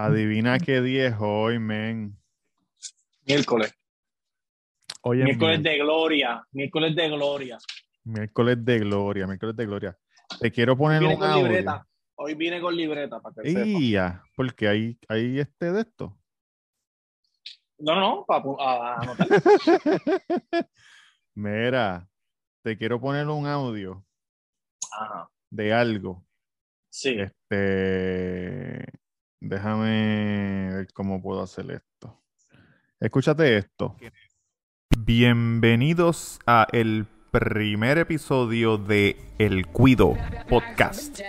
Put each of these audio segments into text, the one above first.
Adivina qué día es hoy, men. Miércoles. Hoy es Miércoles de gloria. Miércoles de gloria. miércoles de gloria, miércoles de gloria. Te quiero poner un audio. libreta. Hoy viene con libreta para que. Ia, porque hay, hay este de esto. No, no, para anotar. Mira, te quiero poner un audio Ajá. de algo. Sí. Este, déjame ver cómo puedo hacer esto. Escúchate esto. Bienvenidos a el primer episodio de El Cuido Podcast.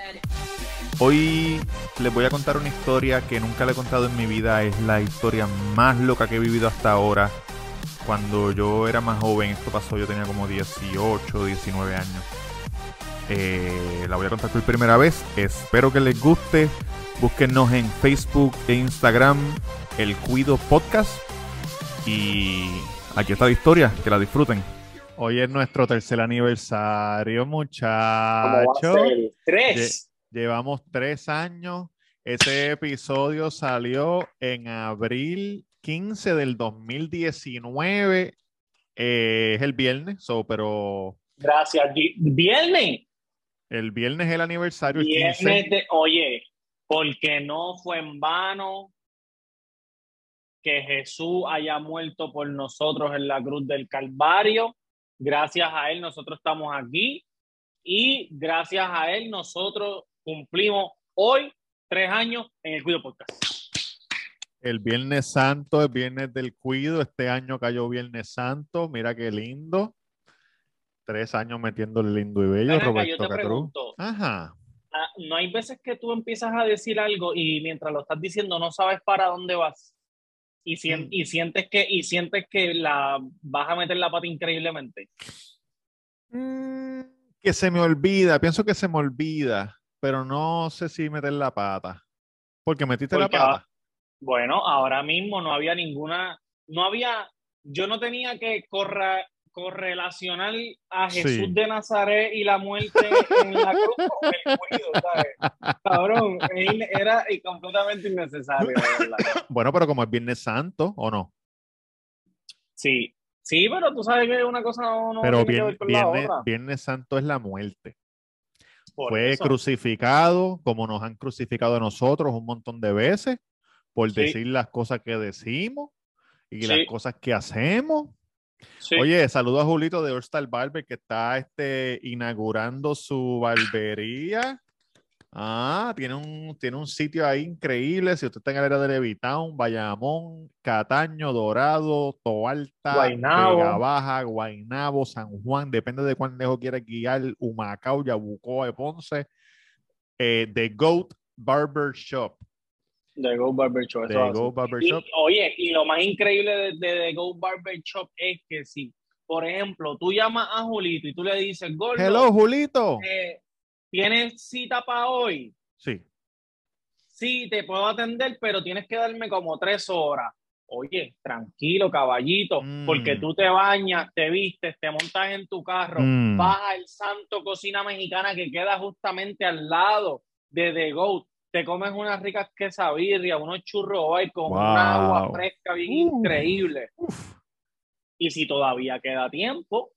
Hoy les voy a contar una historia que nunca le he contado en mi vida. Es la historia más loca que he vivido hasta ahora. Cuando yo era más joven, esto pasó, yo tenía como 18, 19 años. Eh, la voy a contar por primera vez. Espero que les guste. Búsquennos en Facebook e Instagram, El Cuido Podcast. Y aquí está la historia, que la disfruten. Hoy es nuestro tercer aniversario, ¿Cómo va a muchachos. Tres. Llevamos tres años. Ese episodio salió en abril 15 del 2019. Eh, es el viernes, so, pero Gracias. Vi- Viernes. El viernes es el aniversario. el 15. Viernes de. Oye, porque no fue en vano que Jesús haya muerto por nosotros en la cruz del Calvario. Gracias a Él nosotros estamos aquí y gracias a Él nosotros cumplimos hoy tres años en el Cuido Podcast. El Viernes Santo, el Viernes del Cuido. Este año cayó Viernes Santo. Mira qué lindo. Tres años metiéndole lindo y bello, yo Roberto te Catrú. pregunto, Ajá. ah, ¿no hay veces que tú empiezas a decir algo y mientras lo estás diciendo no sabes para dónde vas? Y, sien- Mm. y sientes que, y sientes que la, vas a meter la pata increíblemente. Mm, que se me olvida, pienso que se me olvida, pero no sé si meter la pata. Porque metiste la pata. Bueno, ahora mismo no había ninguna, no había, yo no tenía que corra- correlacionar a Sí. Jesús de Nazaret y la muerte en la cruz con el cuido, ¿sabes? Cabrón, era completamente innecesario, verdad. Bueno, pero como es Viernes Santo, ¿o no? Sí, sí, pero tú sabes que una cosa no, no pero tiene que Vier- ver con la Viernes, otra. Viernes Santo es la muerte. Por Fue eso. crucificado, como nos han crucificado a nosotros un montón de veces, por Sí. decir las cosas que decimos y Sí. las cosas que hacemos. Sí. Oye, saludo a Julito de All Barber que está este, inaugurando su barbería. Ah, tiene un, tiene un sitio ahí increíble. Si usted está en el área de Levitown, Bayamón, Cataño, Dorado, Toalta, Guaynabo. Vega Baja, Guaynabo, San Juan, depende de cuán lejos quiera guiar, Humacao, Yabucoa, Ponce. Eh, The Goat Barber Shop. The Go Barber Shop. The eso. Goat Barber Y, Shop. oye, y lo más increíble de, de The Go Barber Shop es que si, por ejemplo, tú llamas a Julito y tú le dices, Gordo, Hello, Julito. eh, ¿tienes cita para hoy? Sí. Sí, te puedo atender, pero tienes que darme como tres horas. Oye, tranquilo, caballito, Mm. porque tú te bañas, te vistes, te montas en tu carro, Mm. vas al Santo Cocina Mexicana que queda justamente al lado de The Goat, te comes unas ricas quesabirrias, unos churros hoy con una agua Wow. fresca bien Uh. increíble. Uf. Y si todavía queda tiempo,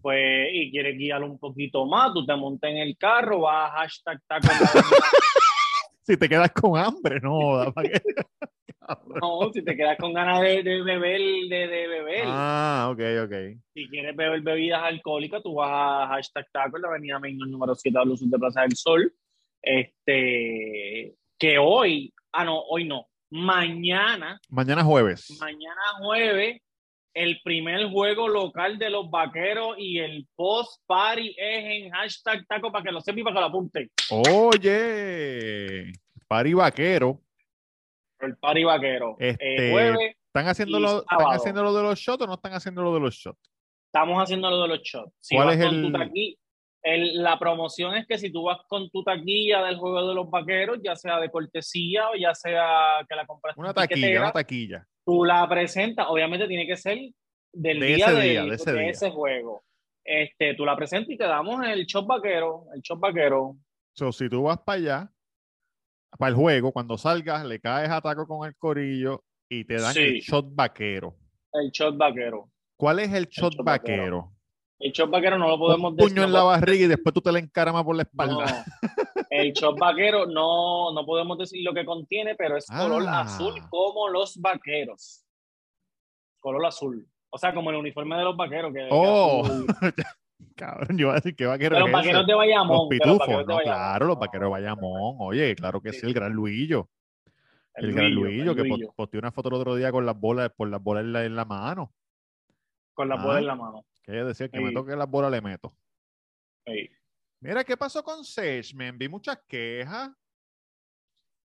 pues, y quieres guiar un poquito más, tú te montas en el carro, vas a hashtag taco Si te quedas con hambre, no. qué. No, si te quedas con ganas de, de beber, de, de beber. Ah, ok, ok. Si quieres beber bebidas alcohólicas, tú vas a hashtag taco en la avenida Main número 7 de Luz de Plaza del Sol. Este, que hoy, ah, no, hoy no, mañana, Mañana jueves. mañana jueves, el primer juego local de los vaqueros y el post party es en hashtag taco para que lo sepa y para que lo apunten. Oye, Pari Vaquero. El party vaquero. Este, Eh, jueves, ¿Están haciendo, lo, ¿Están haciendo lo de los shots o no están haciendo lo de los shots? estamos haciendo lo de los shots. Si ¿Cuál vas es con el- tu taqui- el- la promoción es que si tú vas con tu taquilla del juego de los vaqueros, ya sea de cortesía o ya sea que la compras Una taquilla, una taquilla. tú la presentas, obviamente tiene que ser del De día, ese de, día, de ese de día. ese juego. Este, tú la presentas y te damos el shot vaquero, el shot vaquero. So, si tú vas para allá, para el juego, cuando salgas, le caes a taco con el corillo y te dan el shot vaquero. El shot vaquero. ¿Cuál es el shot, shot vaquero? vaquero. El shot vaquero no lo podemos Un puño decir, en la barriga y después tú te la encaramas por la espalda. No. El shot vaquero no, no podemos decir lo que contiene, pero es color Ah. azul como los vaqueros. Color azul. O sea, como el uniforme de los vaqueros. Que, Oh. Cabrón, yo iba a decir que vaquero de los vaqueros de Bayamón. los pitufos, no, claro, los vaqueros de Bayamón. Oye, claro que sí, Sí. el gran Luillo. El, el gran Luillo, que posteó una foto el otro día con las bolas, por las bolas en la, en la mano. Con la Ah. bola en la mano. Que ella decía que me toque las bolas le meto. Sí. Mira, ¿qué pasó con Sage? Me vi muchas quejas.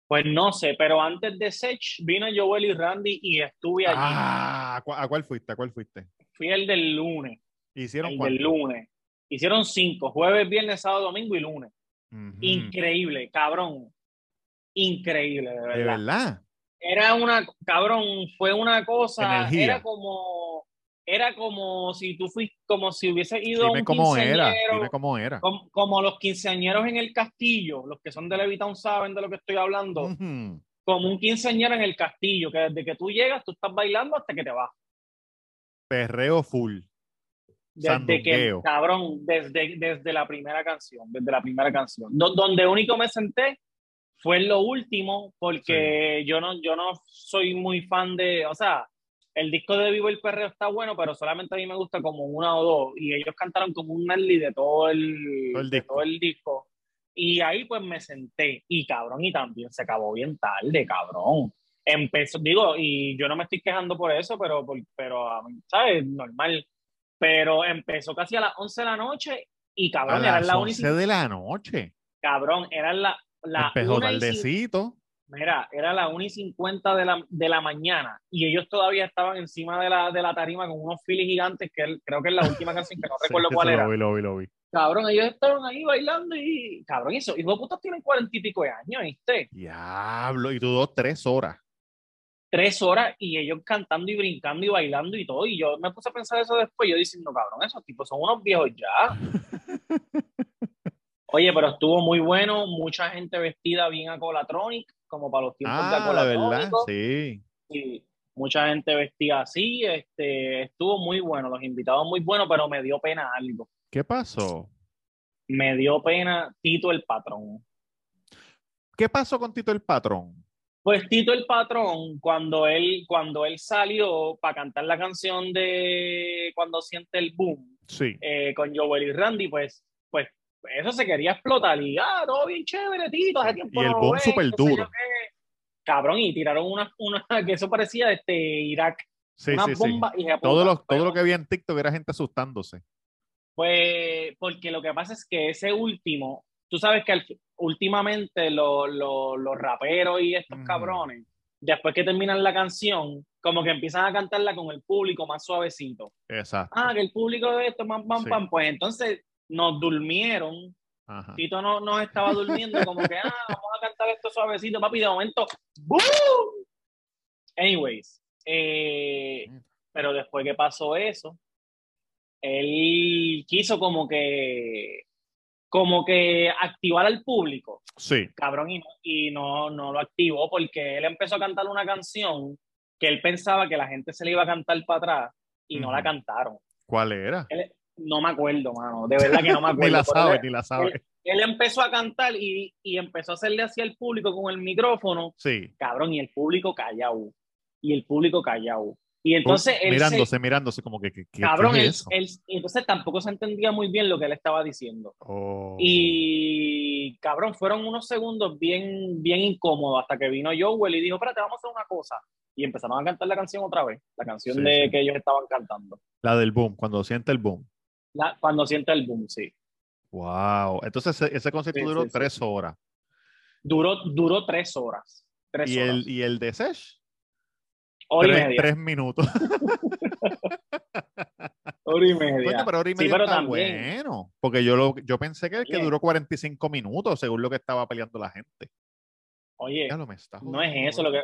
Pues no sé, pero antes de Sech vino Joel y Randy y estuve allí. Ah, ¿a cu- ¿a cuál fuiste? ¿A cuál fuiste? Fui el del lunes. ¿Hicieron El cuánto? del lunes. Hicieron cinco, jueves, viernes, sábado, domingo y lunes. Increíble, cabrón. Increíble, de verdad. ¿De verdad? Era una, cabrón, fue una cosa, Energía. era como, era como si tú fuiste, como si hubiese ido a un cómo era. Dime cómo era. como, como los quinceañeros en el castillo, los que son de Levitown saben de lo que estoy hablando, como un quinceañero en el castillo, que desde que tú llegas, tú estás bailando hasta que te vas. Perreo full. Desde que, cabrón, desde, desde la primera canción, desde la primera canción. Do- donde único me senté fue en lo último, porque yo no, yo no soy muy fan de, o sea, el disco de Vivo el Perreo está bueno, pero solamente a mí me gusta como una o dos, y ellos cantaron como un medley de todo el, Todo el disco. todo el disco. Y ahí pues me senté, y cabrón, y también se acabó bien tarde, cabrón. Empezó, digo, y yo no me estoy quejando por eso, pero, por- pero a mí, ¿sabes? Normal. Pero empezó casi a las 11 de la noche y A cabrón, eran las la 1 y 11 de la noche. cabrón, eran la, la Empezó tardecito. Mira, era la 1 y 50 de la, de la mañana y ellos todavía estaban encima de la, de la tarima con unos filis gigantes que él- creo que es la última canción que no recuerdo cuál lo era. vi, lo vi, lo vi. Cabrón, ellos estaban ahí bailando y cabrón, eso, hijos de putas tienen cuarenta y pico de años, ¿viste? Diablo, y tú dos, tres horas. Tres horas y ellos cantando y brincando y bailando y todo. Y yo me puse a pensar eso después, yo diciendo, cabrón, esos tipos son unos viejos ya. Oye, pero estuvo muy bueno, mucha gente vestida bien a Colatronic, como para los tiempos de Ah, verdad, Colatronic. sí. y mucha gente vestida así, este, estuvo muy bueno, los invitados muy buenos, pero me dio pena algo. ¿Qué pasó? Me dio pena Tito el patrón. ¿Qué pasó con Tito el Patrón? Pues Tito el patrón, cuando él, cuando él salió para cantar la canción de Cuando siente el boom Sí. eh, con Joel y Randy, pues, pues eso se quería explotar y ah, todo bien chévere, Tito, hace tiempo Y el no boom súper duro. Cabrón, y tiraron una, una que eso parecía este Irak, Sí, una sí, sí. bomba y Todo lo, todo lo que había en TikTok era gente asustándose. Pues porque lo que pasa es que ese último, tú sabes que últimamente lo- lo- los raperos y estos cabrones, después que terminan la canción, como que empiezan a cantarla con el público más suavecito. Exacto. Ah, que el público de esto, pam, pam, Sí. pam, pues entonces nos durmieron. Ajá. Tito no, nos estaba durmiendo, como que, ah, vamos a cantar esto suavecito, papi, de momento, ¡boom! Anyways, eh, pero después que pasó eso, él quiso como que, como que activar al público, Sí. cabrón, y, no, y no, no lo activó porque él empezó a cantar una canción que él pensaba que la gente se le iba a cantar para atrás y no la cantaron. ¿Cuál era? Él- no me acuerdo, mano, de verdad que no me acuerdo. ni la sabe, él- ni la sabe. él empezó a cantar y, y empezó a hacerle así al público con el micrófono, Sí. cabrón, y el público callado. Y el público callado. Y entonces él se- mirándose, mirándose, como que, que- cabrón, ¿qué él, es eso? él- entonces tampoco se entendía muy bien lo que él estaba diciendo. Oh. Y cabrón, fueron unos segundos bien, bien incómodos hasta que vino Joel y dijo, espérate, vamos a hacer una cosa. Y empezaron a cantar la canción otra vez, la canción Sí, de sí. que ellos estaban cantando. La del boom, cuando siente el boom. La- cuando siente el boom, sí. Wow. Entonces ese, ese concierto Sí, duró sí, sí. tres horas. Duró, duró tres horas. Tres ¿Y horas. el, y el de Sesh? hora y tres, media. tres minutos. Hora y media. Coño, pero hora y Sí, media pero está también- bueno. Porque yo, lo, yo pensé que, que duró 45 minutos, según lo que estaba peleando la gente. Oye, Ya lo me está no es eso. Lo que,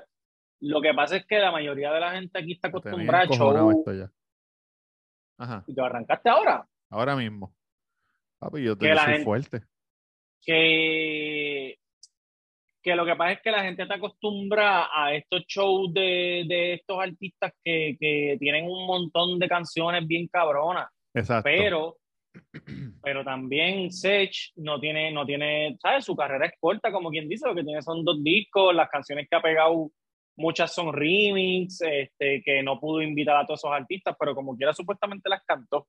lo que pasa es que la mayoría de la gente aquí está acostumbrada a show. esto ya. Ajá, Y te arrancaste ahora. Ahora mismo. Papi, yo, te, soy gente- fuerte. Que, que lo que pasa es que la gente está acostumbrada a estos shows de, de estos artistas que, que, tienen un montón de canciones bien cabronas. Exacto. Pero, pero también Sech no tiene, no tiene, ¿sabes? Su carrera es corta, como quien dice, lo que tiene son dos discos, las canciones que ha pegado, muchas son remix, este, que no pudo invitar a todos esos artistas, pero como quiera supuestamente las cantó.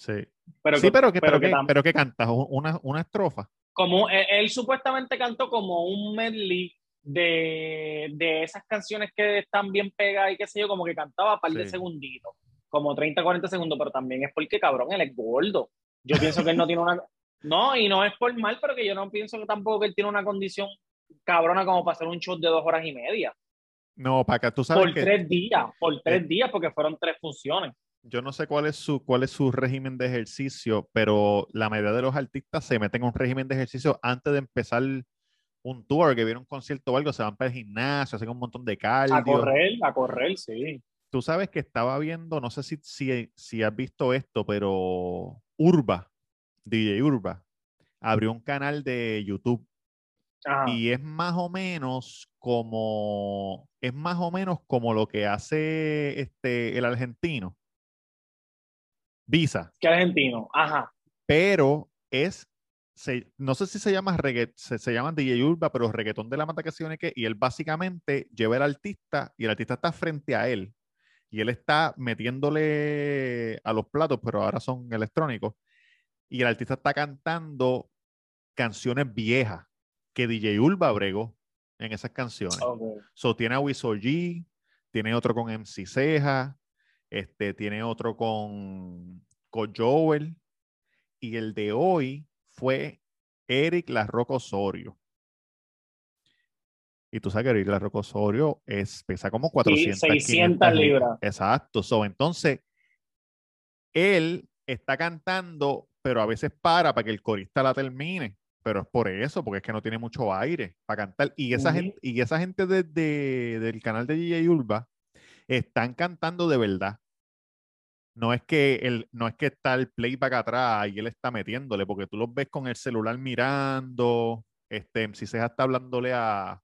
Sí. Pero sí, pero, que, pero, que, pero que cantas una, una estrofa. Como él, supuestamente cantó como un medley de, de, esas canciones que están bien pegadas y qué sé yo, como que cantaba a par de segunditos, como 30, 40 segundos, pero también es porque cabrón, él es gordo. Yo pienso que él no tiene una. No, y no es por mal, pero que yo no pienso que tampoco que él tiene una condición cabrona como para hacer un show de dos horas y media. No, para que tú sabes. Por tres días, por tres días, porque fueron tres funciones yo no sé cuál es su cuál es su régimen de ejercicio, pero la mayoría de los artistas se meten en un régimen de ejercicio antes de empezar un tour, que viene un concierto o algo, se van para el gimnasio, hacen un montón de cardio. A correr, a correr, sí. Tú sabes que estaba viendo, no sé si, si, si has visto esto, pero Urba, DJ Urba, abrió un canal de YouTube y es más o menos como es más o menos como lo que hace este el argentino Visa. Que argentino, ajá. Pero es, no sé si se llama reggaet, se, se llama DJ Urba, pero reggaetón de la mata que se que, y él básicamente lleva al artista y el artista está frente a él y él está metiéndole a los platos, pero ahora son electrónicos, y el artista está cantando canciones viejas que DJ Urba bregó en esas canciones. So, tiene a G, tiene otro con MC Ceja, este, tiene otro con, con Joel. Y el de hoy fue Eric Larroco Osorio. Y tú sabes que Eric Larroco Osorio es, pesa como 400 600 libras. Exacto. So, entonces, él está cantando, pero a veces para para que el corista la termine. Pero es por eso, porque es que no tiene mucho aire para cantar. Y esa gente, y esa gente de, del canal de DJ Urba están cantando de verdad. No es que el, no es que está el playback atrás y él está metiéndole, porque tú los ves con el celular mirando. Este, si se está hablándole a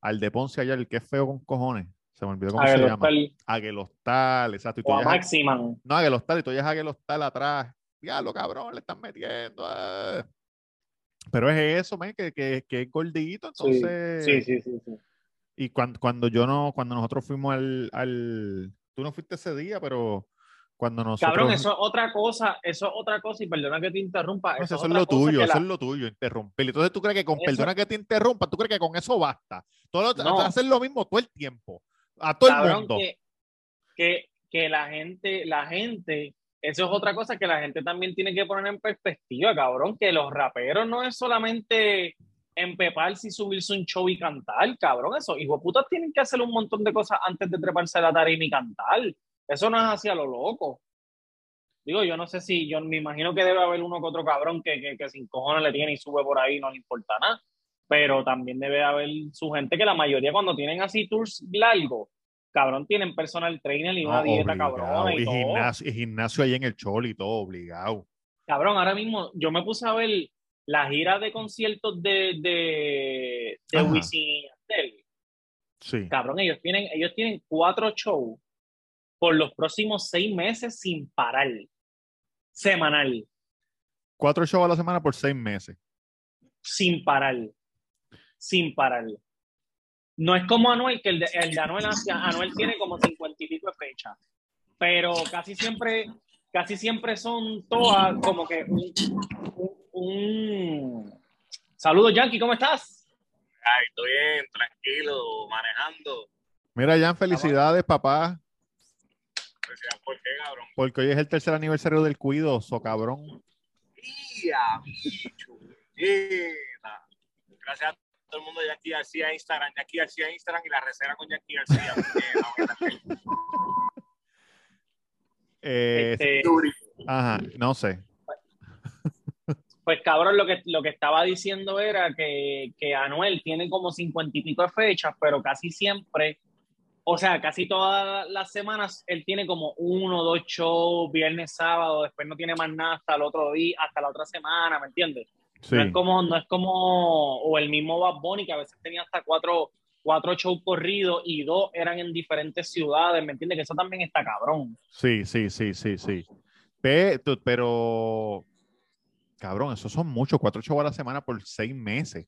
al de Ponce allá, el que es feo con cojones. Se me olvidó cómo se llama. Aguelostal, exacto. Y o a Maximan. No, Aguelostal, y tú ya Aguelostal atrás. Diablo, cabrón, le están metiendo. Eh. Pero es eso, man, que, que, que, es gordito, entonces. Sí, sí, sí, sí. Y cuando, cuando yo no, cuando nosotros fuimos al, al, tú no fuiste ese día, pero cuando nosotros... Cabrón, eso es otra cosa, eso es otra cosa, y perdona que te interrumpa. eso, es, lo tuyo, eso es lo tuyo, interrumpir. Entonces tú crees que con perdona que te interrumpa, tú crees que con eso basta. Todo hacer lo mismo todo el tiempo, a todo el mundo. Que, que, que, la gente, la gente, eso es otra cosa que la gente también tiene que poner en perspectiva, cabrón, que los raperos no es solamente empeparse y subirse un show y cantar, cabrón, eso, hijo putas tienen que hacer un montón de cosas antes de treparse a la tarima y cantar. Eso no es hacia lo loco. Digo, yo no sé si, yo me imagino que debe haber uno que otro cabrón que, que, que sin cojones le tiene y sube por ahí no le importa nada. Pero también debe haber su gente que la mayoría cuando tienen así tours largos, cabrón, tienen personal trainer y una dieta cabrón. Y, Gimnasio, y gimnasio ahí en el chol y todo, obligado. Cabrón, ahora mismo yo me puse a ver la gira de conciertos de, de, de Wisin Sí. Cabrón, ellos tienen, ellos tienen cuatro shows por los próximos seis meses sin parar. Semanal. Cuatro shows a la semana por seis meses. Sin parar. Sin parar. No es como Anuel, que el de, el de Anuel, Anuel tiene como cincuenta y pico de fechas. Pero casi siempre, casi siempre son todas como que un, un, Saludos, Yankee, ¿cómo estás? Ay, estoy bien, tranquilo, manejando. Mira, Jan, felicidades, papá. ¿Por qué, cabrón? Porque hoy es el tercer aniversario del cuido, so cabrón. Mía, bicho. Gracias a todo el mundo de Jackie García Instagram, Jackie García Instagram y la recera con Jackie García. eh, este... Ajá, no sé. Pues cabrón, lo que, lo que estaba diciendo era que, que Anuel tiene como cincuenta y pico de fechas, pero casi siempre o sea, casi todas las semanas él tiene como uno o dos shows, viernes, sábado, después no tiene más nada hasta el otro día, hasta la otra semana, ¿me entiendes? Sí. No es como, no es como, o el mismo Bad Bunny, que a veces tenía hasta cuatro, cuatro shows corridos y dos eran en diferentes ciudades, ¿me entiendes? Que eso también está cabrón. Sí, sí, sí, sí, sí. Pero, cabrón, esos son muchos, cuatro shows a la semana por seis meses.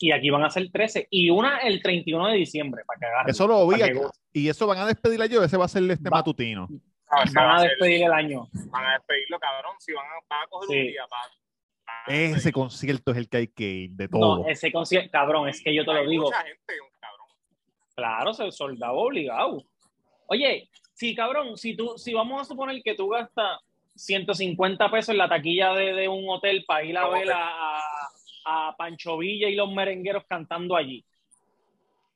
Y aquí van a ser 13. Y una el 31 de diciembre, para que agarren. Eso lo vi acá. Y eso van a despedir a yo, ese va a ser este Va- matutino. No, ese Van va a despedir el año. van a despedirlo, cabrón. Si van a, van a coger Sí. un día para. para Ese concierto es el que hay que ir de todo. No, ese concierto, cabrón, es que yo te lo Hay digo. mucha gente, cabrón. Claro, se soldado obligado. Oye, sí, cabrón, si tú, si vamos a suponer que tú gastas 150 pesos en la taquilla de, de un hotel para ir a ¿Cómo ver a, a Pancho Villa y los merengueros cantando allí,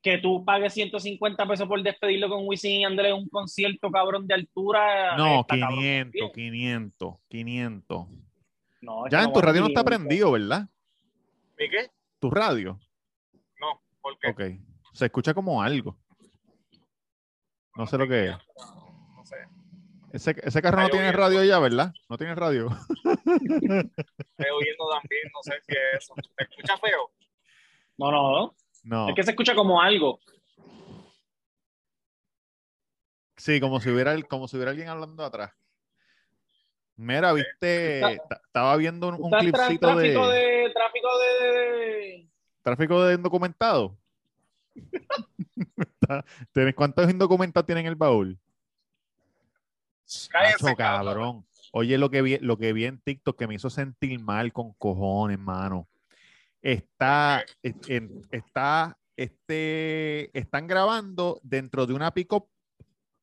que tú pagues 150 pesos por despedirlo con Wisin y Andrés en un concierto, cabrón, de altura. No, está cabrón 500, también. 500, 500. No, Ya que en no tu radio no está prendido, ¿verdad? ¿Y qué? Tu radio. No, porque. Ok. Se escucha como algo. No sé lo que es. Ese, ese carro no tiene radio ya, ¿verdad? No tiene radio. Estoy oyendo también, no sé si es eso. ¿Te escucha feo? No, no, no. No. Es que se escucha como algo. Sí, como si hubiera como si hubiera alguien hablando atrás. Mira, viste, estaba viendo un, un clipcito tráfico de, de, tráfico de, tráfico de indocumentado. Está- ¿Tienes- ¿Cuántos indocumentados tienen en el baúl? Cabrón. Oye, lo que vi, lo que vi en TikTok que me hizo sentir mal con cojones, mano. Está, está, este, están grabando dentro de una pick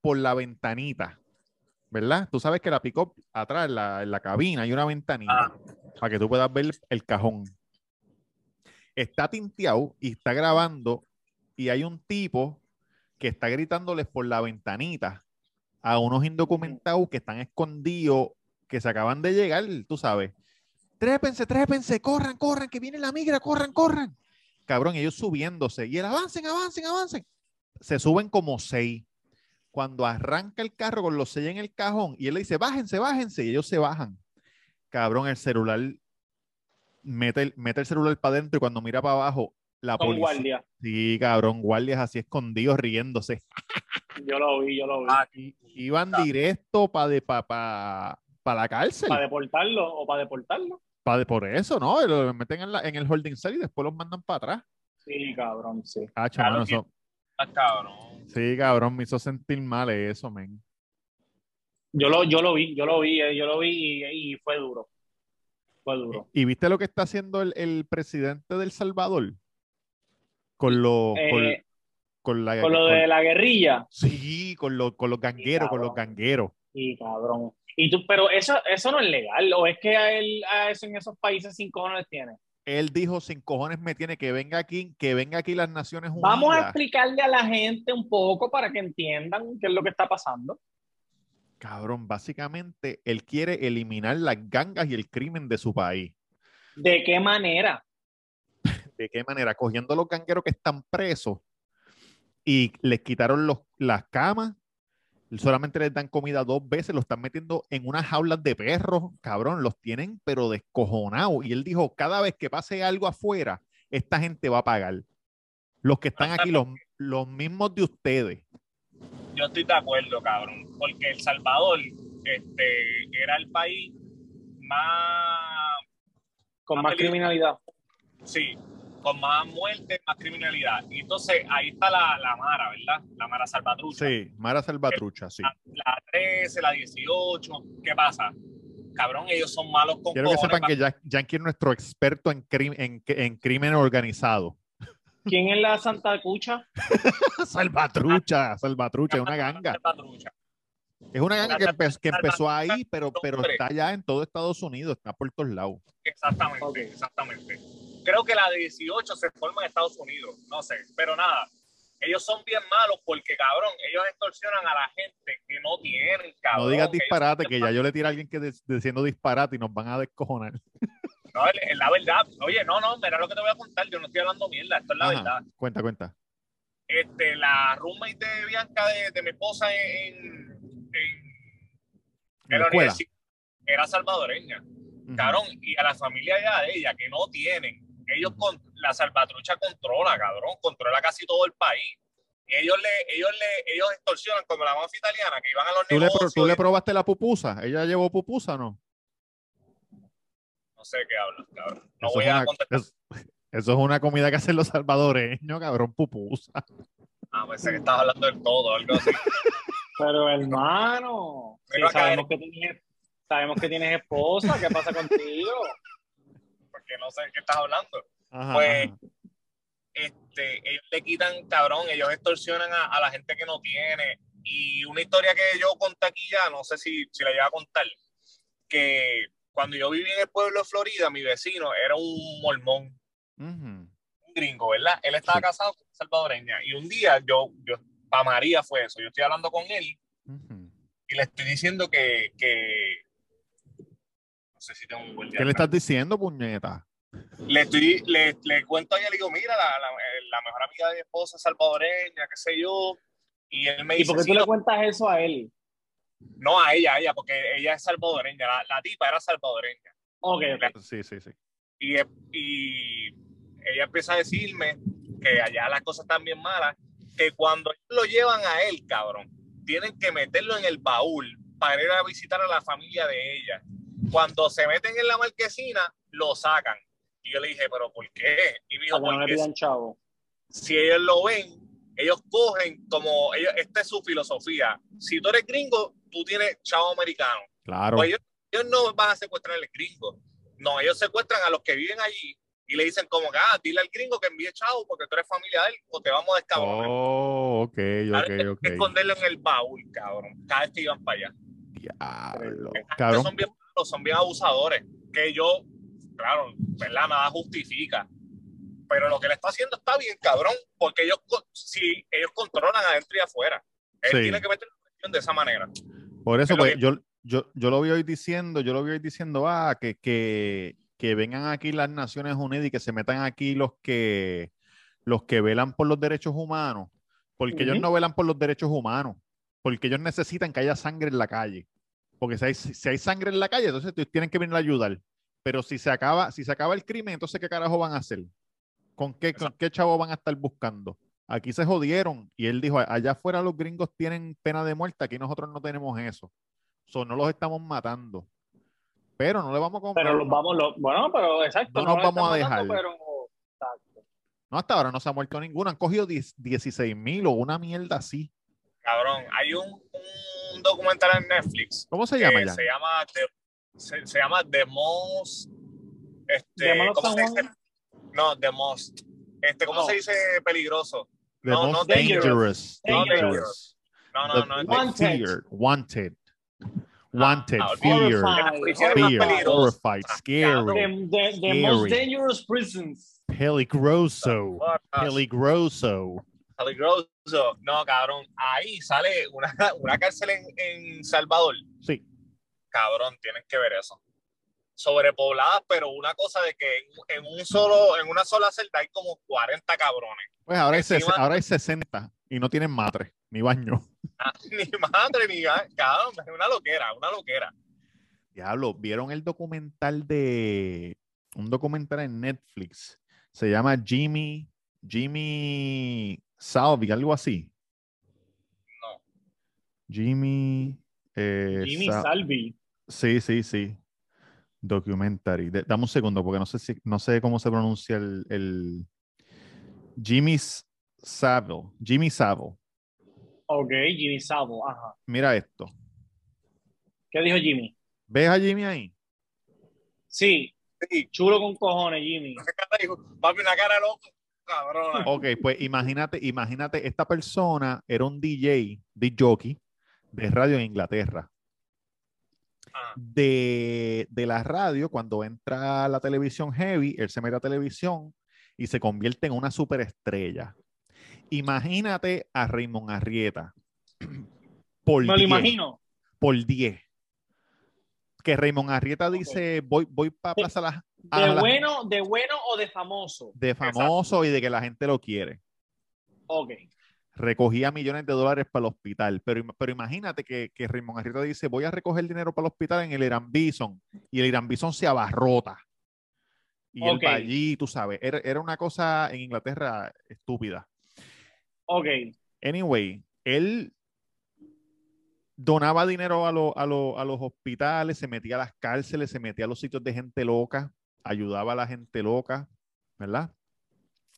por la ventanita, ¿verdad? Tú sabes que la pick atrás, en la, en la cabina, hay una ventanita Ah. para que tú puedas ver el cajón. Está tinteado y está grabando y hay un tipo que está gritándoles por la ventanita a unos indocumentados que están escondidos, que se acaban de llegar, tú sabes. Trépense, trépense, corran, corran, que viene la migra, corran, corran. Cabrón, ellos subiéndose y el avancen, avancen, avancen. Se suben como seis. Cuando arranca el carro con los seis en el cajón y él le dice, bájense, bájense, y ellos se bajan. Cabrón, el celular mete el, mete el celular para adentro y cuando mira para abajo, la policía. guardia. Sí, cabrón, guardias así escondidos riéndose. Yo lo vi, yo lo vi. Ah, iban directo para de, pa, pa- pa la cárcel. ¿Para deportarlo o para deportarlo? Pa de- por eso, ¿no? Lo meten en, la- en el holding cell y después los mandan para atrás. Sí, cabrón, sí. Ah, Claro eso- está cabrón. Sí, cabrón, me hizo sentir mal eso, men. Yo lo, yo lo vi, yo lo vi, eh, yo lo vi y, y fue duro. Fue duro. ¿Y viste lo que está haciendo el, el presidente del Salvador? Con los... con, Eh, con la, con lo con- de la guerrilla. Sí, con, los con los gangueros, con los gangueros. Sí, cabrón. Y tú, pero eso, eso no es legal, o es que a él, a eso en esos países sin cojones tiene. Él dijo, sin cojones me tiene que venga aquí, que venga aquí las Naciones Unidas. Vamos a explicarle a la gente un poco para que entiendan qué es lo que está pasando. Cabrón, básicamente él quiere eliminar las gangas y el crimen de su país. ¿De qué manera? ¿De qué manera? Cogiendo los gangueros que están presos y les quitaron los, las camas, solamente les dan comida dos veces, los están metiendo en unas jaulas de perros, cabrón, los tienen pero descojonados. Y él dijo, cada vez que pase algo afuera, esta gente va a pagar. Los que están aquí, los, los mismos de ustedes. Yo estoy de acuerdo, cabrón. Porque El Salvador este, era el país más. Con más peligro. criminalidad. Sí, con más muerte, más criminalidad. Y entonces ahí está la, la Mara, ¿verdad? La Mara Salvatrucha. Sí, Mara Salvatrucha, sí. La, la 13, la 18. ¿Qué pasa? Cabrón, ellos son malos con Quiero que sepan que ya- Yankee es nuestro experto en, crim- en, en crimen organizado. ¿Quién es la Santa Cucha? Salvatrucha, Salvatrucha, es una ganga. Salvatrucha. Es una ganga que, empe- que empezó ahí, pero, pero está ya en todo Estados Unidos, está por todos lados. Exactamente, exactamente. Creo que la 18 se forma en Estados Unidos, no sé, pero nada. Ellos son bien malos porque, cabrón, ellos extorsionan a la gente que no tienen, cabrón. No digas disparate, que ya yo le tiro a alguien que de- diciendo disparate y nos van a descojonar. No, es la verdad. Oye, no, no, mira lo que te voy a contar. Yo no estoy hablando mierda, esto es la Ajá, verdad. Cuenta, cuenta. Este, la roommate de Bianca, de, de mi esposa en, en, En en la escuela. universidad, era salvadoreña. cabrón, y a la familia ya de ella, que no tienen, ellos con la salvatrucha controla, cabrón, controla casi todo el país. Ellos le, ellos le, ellos extorsionan como la mafia italiana, que iban a los ¿Tú le, negocios. ¿Tú le probaste la pupusa? ¿Ella llevó pupusa o no? no sé qué hablas, cabrón. No Eso voy es a una- contestar. es- eso es una comida que hacen los salvadoreños, cabrón, pupusa. Ah, pensé que estabas hablando del todo, algo así. Pero hermano, sí, sabemos, que tienes, sabemos que tienes esposa, ¿qué pasa contigo? Porque no sé de qué estás hablando. Ajá, Pues, ajá. Este, ellos le quitan, cabrón, ellos extorsionan a, a la gente que no tiene. Y una historia que yo conté aquí ya, no sé si, si la llevo a contar, que cuando yo viví en el pueblo de Florida, mi vecino era un mormón, Ujú. un gringo, ¿verdad? Él estaba casado con una salvadoreña. Y un día yo, yo para María fue eso, yo estoy hablando con él Ujú. y le estoy diciendo que, que no sé si tengo un buen día. ¿Qué le estás diciendo, puñeta? le estoy, le, le cuento a ella, le digo, mira, la, la, la mejor amiga de mi esposa es salvadoreña, qué sé yo. Y él me ¿Y dice, por qué "Sí, tú le cuentas eso a él? no, a ella, a ella, porque ella es salvadoreña, la, la tipa era salvadoreña. Ok, ok. Sí, sí, sí. Y, y ella empieza a decirme que allá las cosas están bien malas, que cuando lo llevan a él, cabrón, tienen que meterlo en el baúl para ir a visitar a la familia de ella. Cuando se meten en la marquesina, lo sacan. Y yo le dije, ¿pero por qué? Y me dijo, no porque chavo. si ellos lo ven, ellos cogen como, ellos, esta es su filosofía. Si tú eres gringo, tú tienes chavo americano. Claro. Pues ellos, ellos no van a secuestrar al gringo. No, ellos secuestran a los que viven allí y le dicen como que, ah, dile al gringo que envíe chavo porque tú eres familia de él o te vamos a descabronar. Oh, ok, ok, hay ok. que esconderlo en el baúl, cabrón, cada vez que iban para allá. Diablo. Cabrón. Son bien son bien abusadores. Que yo, claro, ¿verdad? Nada justifica. Pero lo que le está haciendo está bien, cabrón, porque ellos, si ellos controlan adentro y afuera, él Sí. tiene que meter la presión de esa manera. Por eso, pues, que- yo, yo, yo lo vi hoy diciendo, yo lo vi hoy diciendo, ah, que, que, que vengan aquí las Naciones Unidas y que se metan aquí los que, los que velan por los derechos humanos, porque ellos no velan por los derechos humanos, porque ellos necesitan que haya sangre en la calle. Porque si hay, si hay sangre en la calle, entonces tienen que venir a ayudar. Pero si se acaba, si se acaba el crimen, entonces ¿qué carajo van a hacer? ¿Con qué, con qué chavo van a estar buscando? Aquí se jodieron. Y él dijo, allá afuera los gringos tienen pena de muerte, aquí nosotros no tenemos eso. So, no los estamos matando. Pero no le vamos a comprar. Pero los vamos, los, bueno, pero exacto. No nos vamos a dejar. matando, pero, exacto. No, hasta ahora no se ha muerto ninguno. Han cogido 10 16 mil o una mierda así. Cabrón, hay un, un documental en Netflix ¿Cómo se llama ya? se llama The, se, se llama The Most este, ¿The Most ¿cómo se San dice? No, The Most. Este, ¿cómo No. se dice peligroso? The no, most no dangerous. dangerous. Dangerous. No, no, no, no. Wanted. wanted. Wanted, ah, feared, Horrified. Más feared, peligroso. horrified, scary, The, the, the most dangerous prisons. peligroso, the peligroso. No, cabrón. Ahí sale una, una cárcel en, en Salvador. Sí, Cabrón, tienen que ver eso. Sobrepoblada, pero una cosa de que en, en un solo, en una sola celda hay como 40 cabrones. pues ahora hay, Encima- ahora hay 60 y no tienen matre ni baño. Ah, ni madre, ni ga- cabrón, es una loquera, una loquera. Diablo, ¿vieron el documental de un documental en Netflix? Se llama Jimmy, Jimmy Salvi, algo así. No. Jimmy. eh, Jimmy Sa- Salvi. Sí, sí, sí. Documentary. De- dame un segundo, porque no sé si, no sé cómo se pronuncia el, el... Jimmy Savile. Jimmy Savile. Ok, Jimmy Savo. Ajá. Mira esto. ¿Qué dijo Jimmy? ¿Ves a Jimmy ahí? Sí, Sí, chulo con cojones, Jimmy. ¿qué cara dijo? Papi, una cara loca, cabrona. Ok, pues imagínate, imagínate, esta persona era un DJ, de jockey, de radio en Inglaterra. Ah, De, de la radio, cuando entra la televisión heavy, él se mete a televisión y se convierte en una superestrella. Imagínate a Raymond Arrieta. Por Me lo 10, imagino. Por 10. Que Raymond Arrieta dice, voy, voy para Plaza Las ¿De la- bueno, de bueno o de famoso? de famoso y de que la gente lo quiere. Ok. recogía millones de dólares para el hospital. Pero, pero imagínate que, que Raymond Arrieta dice, voy a recoger dinero para el hospital en el Irán Bison. Y el Irán Bison se abarrota. Y él Ok. va allí, tú sabes. Era, era una cosa en Inglaterra estúpida. Ok. Anyway, él donaba dinero a, lo- a lo- a los hospitales, se metía a las cárceles, se metía a los sitios de gente loca, ayudaba a la gente loca, ¿verdad?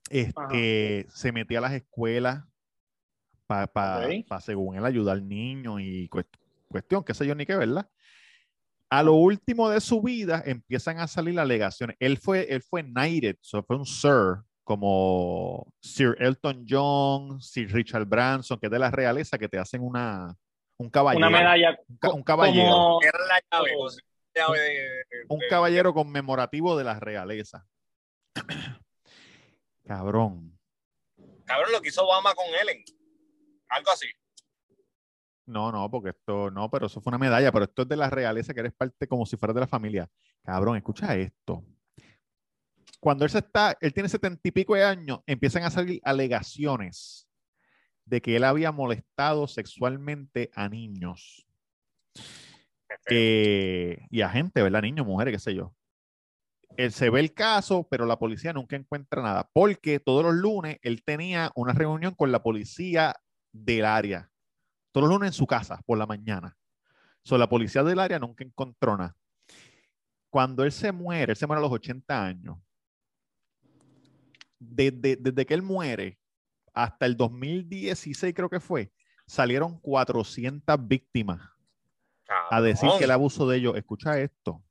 Este, se metía a las escuelas para, Ok. según él, ayudar niños y cuest- cuestión, qué sé yo ni qué, ¿verdad? A lo último de su vida empiezan a salir alegaciones. Él fue, él fue knighted, so fue un sir, como Sir Elton John, Sir Richard Branson, que es de la realeza, que te hacen una, un caballero. Una medalla. Un, ca- un caballero. Como, Era la llave, o sea, la llave de- de- un caballero conmemorativo de la realeza. Cabrón. Cabrón, lo que hizo Obama con Ellen. Algo así. No, no, porque esto, no, pero eso fue una medalla, pero esto es de la realeza, que eres parte como si fueras de la familia. Cabrón, escucha esto. Cuando él se está, él tiene setenta y pico de años, empiezan a salir alegaciones de que él había molestado sexualmente a niños eh, y a gente, ¿verdad? Niños, mujeres, qué sé yo. Él se ve el caso, pero la policía nunca encuentra nada, porque todos los lunes él tenía una reunión con la policía del área todos los lunes en su casa por la mañana. So, la policía del área nunca encontró nada. Cuando él se muere, él se muere a los 80 años. Desde, desde que él muere hasta el 2016 creo que fue, salieron 400 víctimas a decir que el abuso de ellos, escucha esto,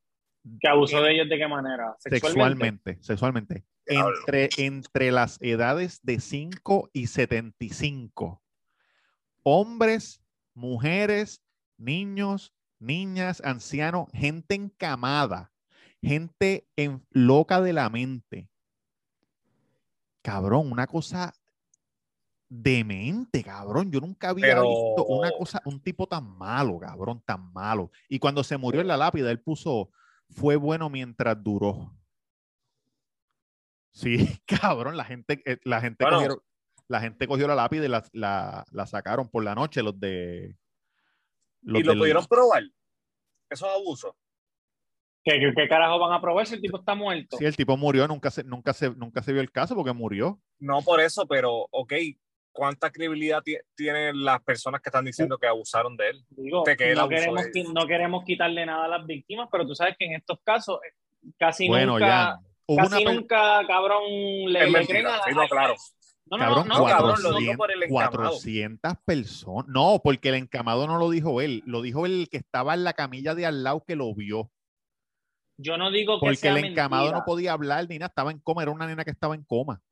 que abusó de ellos de qué manera? sexualmente, sexualmente, entre, entre las edades de 5 y 75. Hombres, mujeres, niños, niñas, ancianos, gente encamada, gente en- loca de la mente. Cabrón, una cosa demente, cabrón. Yo nunca había Pero- visto una cosa, un tipo tan malo, cabrón, tan malo. Y cuando se murió en la lápida, él puso, fue bueno mientras duró. Sí, cabrón, la gente, eh, la gente Bueno. cogieron- la gente cogió la lápida y la, la- la sacaron por la noche, los de. los Y lo del- pudieron probar. Eso es abuso. ¿Qué, qué, qué carajo van a probar si el tipo está muerto? Sí, el tipo murió, nunca se, nunca se, nunca se vio el caso porque murió. No por eso, pero, ok, ¿cuánta credibilidad ti- tienen las personas que están diciendo que abusaron de él? Digo, de que él no, queremos, de- qui- no queremos quitarle nada a las víctimas, pero tú sabes que en estos casos eh, casi bueno, nunca, casi nunca, cabrón, le, le creen a sí, no, claro. No, no, Cabrón, no, no, cabrón, cabrón, lo no, digo por el encamado. 400 personas. No, porque el encamado no lo dijo él, lo dijo el que estaba en la camilla de al lado que lo vio. yo no digo que Porque sea el encamado mentira. no podía hablar ni nada, estaba en coma, era una nena que estaba en coma.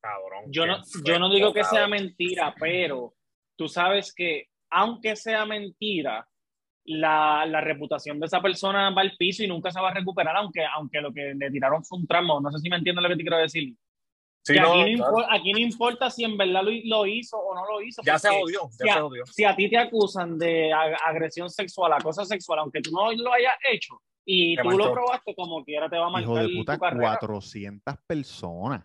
Cabrón. Yo no, yo no digo que sea mentira, pero tú sabes que aunque sea mentira, la, la reputación de esa persona va al piso y nunca se va a recuperar, aunque, aunque lo que le tiraron fue un tramo. No sé si me entiendes lo que te quiero decir. Sí, Que no, aquí, no claro. impo- aquí no importa si en verdad lo, lo hizo o no lo hizo. Ya se jodió, si ya a- se jodió. Si a ti te acusan de ag- agresión sexual, acoso sexual, aunque tú no lo hayas hecho y Te tú manchó. lo probaste, como quiera te va a marcar Hijo de puta, tu carrera. 400 personas.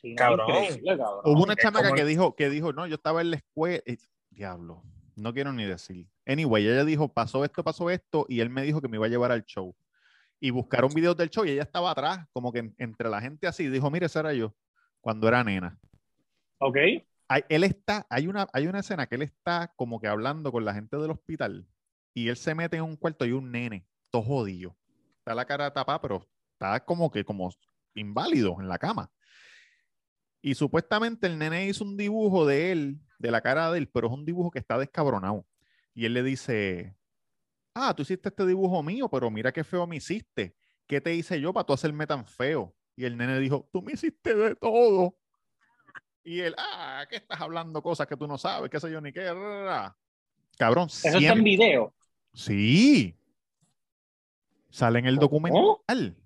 Sí, Cabrón. cabrón. Hubo una chamaca como- que dijo, que dijo, no, yo estaba en la escuela. eh, diablo, no quiero ni decir. Anyway, ella dijo, pasó esto, pasó esto, y él me dijo que me iba a llevar al show. Y buscaron videos del show y ella estaba atrás, como que en- entre la gente así, dijo, mire, ese era yo, cuando era nena. Ok. Hay- él está, hay una, hay una escena que él está como que hablando con la gente del hospital y él se mete en un cuarto y un nene, todo jodido. Está la cara tapada, pero está como que como inválido en la cama. Y supuestamente el nene hizo un dibujo de él, de la cara de él, pero es un dibujo que está descabronado. Y él le dice, ah, tú hiciste este dibujo mío, pero mira qué feo me hiciste. ¿Qué te hice yo para tú hacerme tan feo? Y el nene dijo, tú me hiciste de todo. Y él, ah, ¿qué estás hablando? Cosas que tú no sabes, qué sé yo ni qué. ra, ra, ra". Cabrón, Eso está en siempre- video. Sí. Sale en el documental.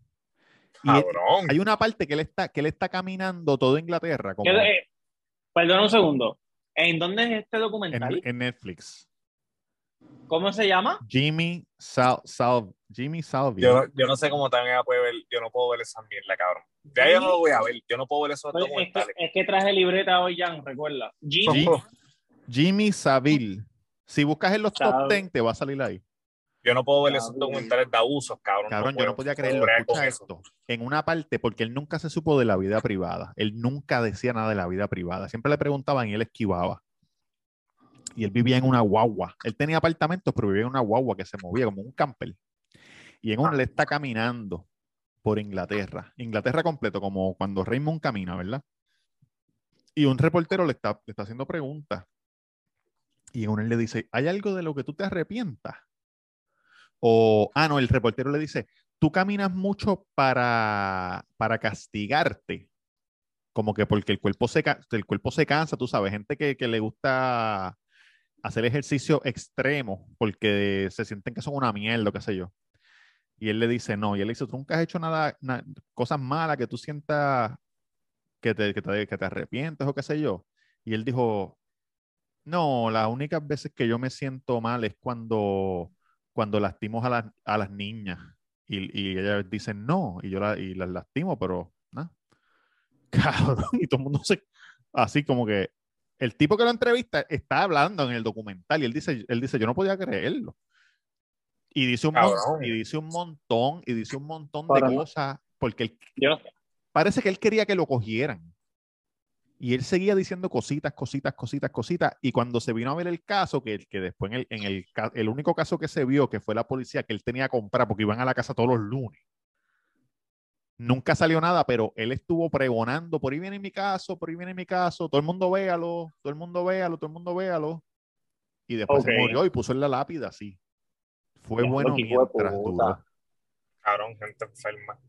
Cabrón. hay una parte que él está, que él está caminando todo Inglaterra, como ¿Qué- eh, perdona un segundo. ¿En dónde es este en, documental? en Netflix. ¿Cómo se llama? Jimmy Sal, Sal Jimmy Salvi. Yo, yo no sé cómo también puede ver, yo no puedo ver esa mierda, cabrón. Ya yo no lo voy a ver, yo no puedo ver esos Pues, es, que, documentales. es que traje libreta hoy, Jan, recuerda. Jimmy. Jim- Jimmy Saville. Si buscas en los top Sabe. 10, te va a salir ahí. Yo no puedo ver esos documentales de abusos, cabrón. Cabrón, yo no podía creerlo. Escucha esto. En una parte, porque él nunca se supo de la vida privada. Él nunca decía nada de la vida privada. Siempre le preguntaban y él esquivaba. Y él vivía en una guagua. Él tenía apartamentos, pero vivía en una guagua que se movía como un camper. Y en una él está caminando por Inglaterra. Inglaterra completo, como cuando Raymond camina, ¿verdad? Y un reportero le está, le está haciendo preguntas. Y en una él le dice, ¿hay algo de lo que tú te arrepientas? O, ah, no, el reportero le dice, tú caminas mucho para, para castigarte. Como que porque el cuerpo se, el cuerpo se cansa, tú sabes, gente que, que le gusta hacer ejercicio extremo porque se sienten que son una mierda, qué sé yo. Y él le dice, no, y él le dice, tú nunca has hecho nada, na- cosas malas que tú sientas que te, que te, que te arrepientes o qué sé yo. Y él dijo, no, las únicas veces que yo me siento mal es cuando, cuando lastimo a, las- a las niñas. Y, y ellas dicen no, y yo la- y las lastimo, pero nada. Cabrón, y todo el mundo se. Así como que el tipo que lo entrevista está hablando en el documental y él dice, él dice, yo no podía creerlo. Y dice un, mon- Cabrón. y dice un montón, y dice un montón de cosas, porque él, Yo, parece que él quería que lo cogieran. Y él seguía diciendo cositas, cositas, cositas, cositas. Y cuando se vino a ver el caso, que, que después en, el, en el, el único caso que se vio, que fue la policía, que él tenía que comprar, porque iban a la casa todos los lunes. Nunca salió nada, pero él estuvo pregonando, por ahí viene mi caso, por ahí viene mi caso, todo el mundo véalo, todo el mundo véalo, todo el mundo véalo. Y después se murió y puso en la lápida así. Fue bueno mientras duró. Cabrón, gente enferma.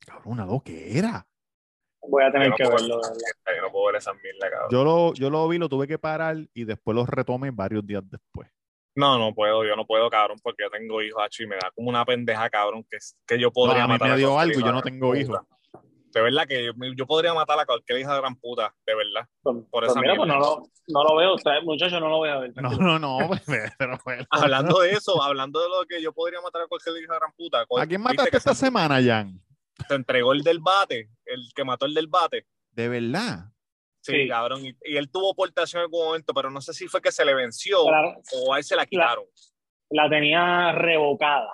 Cabrón, una lo que era. Voy a tener no, que verlo. ver no puedo ver esa mierda, cabrón. Yo lo, yo lo vi, lo tuve que parar y después lo retomé varios días después. No, no puedo, yo no puedo, cabrón, porque yo tengo hijos, hacho, y me da como una pendeja, cabrón, que, que yo podría No, a mí matar me dio algo y yo no tengo hijos. De verdad que yo, yo podría matar a cualquier hija de gran puta, de verdad. Pues, por pues esa mira, pues no lo, no lo veo. Usted, muchacho, no lo voy a ver. No, no, no, pues, pero bueno. Hablando de eso, hablando de lo que yo podría matar a cualquier hija de gran puta. ¿A quién ¿viste mataste esta se, semana, Jan? Se entregó el del bate, el que mató el del bate. De verdad. Sí, Sí. cabrón. Y, y él tuvo portación en algún momento, pero no sé si fue que se le venció La, o a él se la quitaron. la tenía revocada.